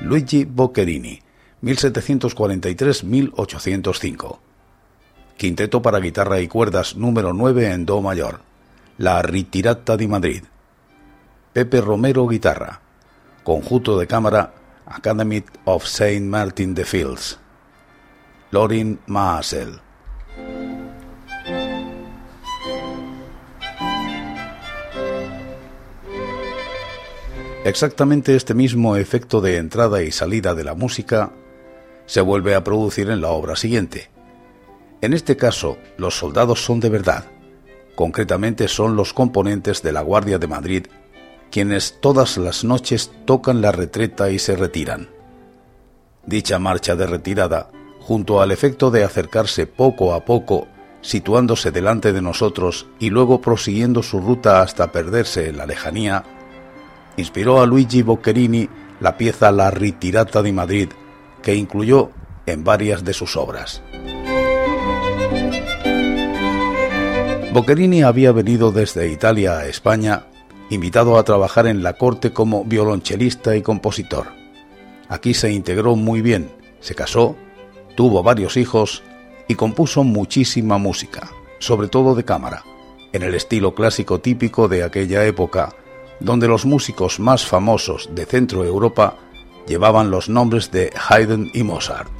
Luigi Boccherini, 1743-1805. Quinteto para guitarra y cuerdas número 9 en Do mayor. La Ritirata di Madrid. Pepe Romero guitarra. Conjunto de cámara Academy of St. Martin de Fields. Lorin Maasel. Exactamente este mismo efecto de entrada y salida de la música se vuelve a producir en la obra siguiente. En este caso, los soldados son de verdad, concretamente son los componentes de la Guardia de Madrid quienes todas las noches tocan la retreta y se retiran. Dicha marcha de retirada, junto al efecto de acercarse poco a poco, situándose delante de nosotros y luego prosiguiendo su ruta hasta perderse en la lejanía, inspiró a Luigi Boccherini la pieza La Ritirata di Madrid, que incluyó en varias de sus obras. Boccherini había venido desde Italia a España, invitado a trabajar en la corte como violonchelista y compositor. Aquí se integró muy bien, se casó, tuvo varios hijos y compuso muchísima música, sobre todo de cámara, en el estilo clásico típico de aquella época, donde los músicos más famosos de Centro Europa llevaban los nombres de Haydn y Mozart.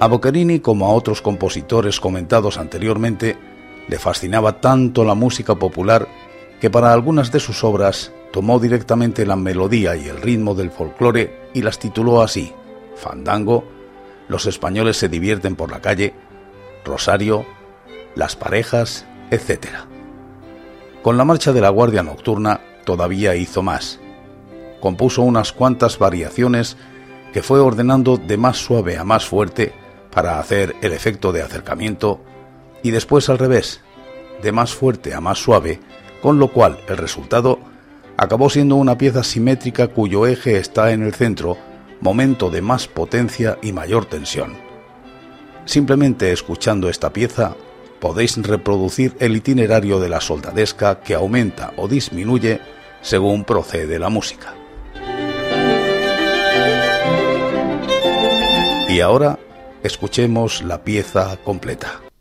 A Boccherini, como a otros compositores comentados anteriormente, le fascinaba tanto la música popular que para algunas de sus obras tomó directamente la melodía y el ritmo del folclore y las tituló así: Fandango, Los españoles se divierten por la calle, Rosario, Las parejas, etc. Con la marcha de la Guardia Nocturna todavía hizo más. Compuso unas cuantas variaciones que fue ordenando de más suave a más fuerte para hacer el efecto de acercamiento y después al revés, de más fuerte a más suave, con lo cual el resultado acabó siendo una pieza simétrica cuyo eje está en el centro, momento de más potencia y mayor tensión. Simplemente escuchando esta pieza podéis reproducir el itinerario de la soldadesca que aumenta o disminuye según procede la música. Y ahora escuchemos la pieza completa.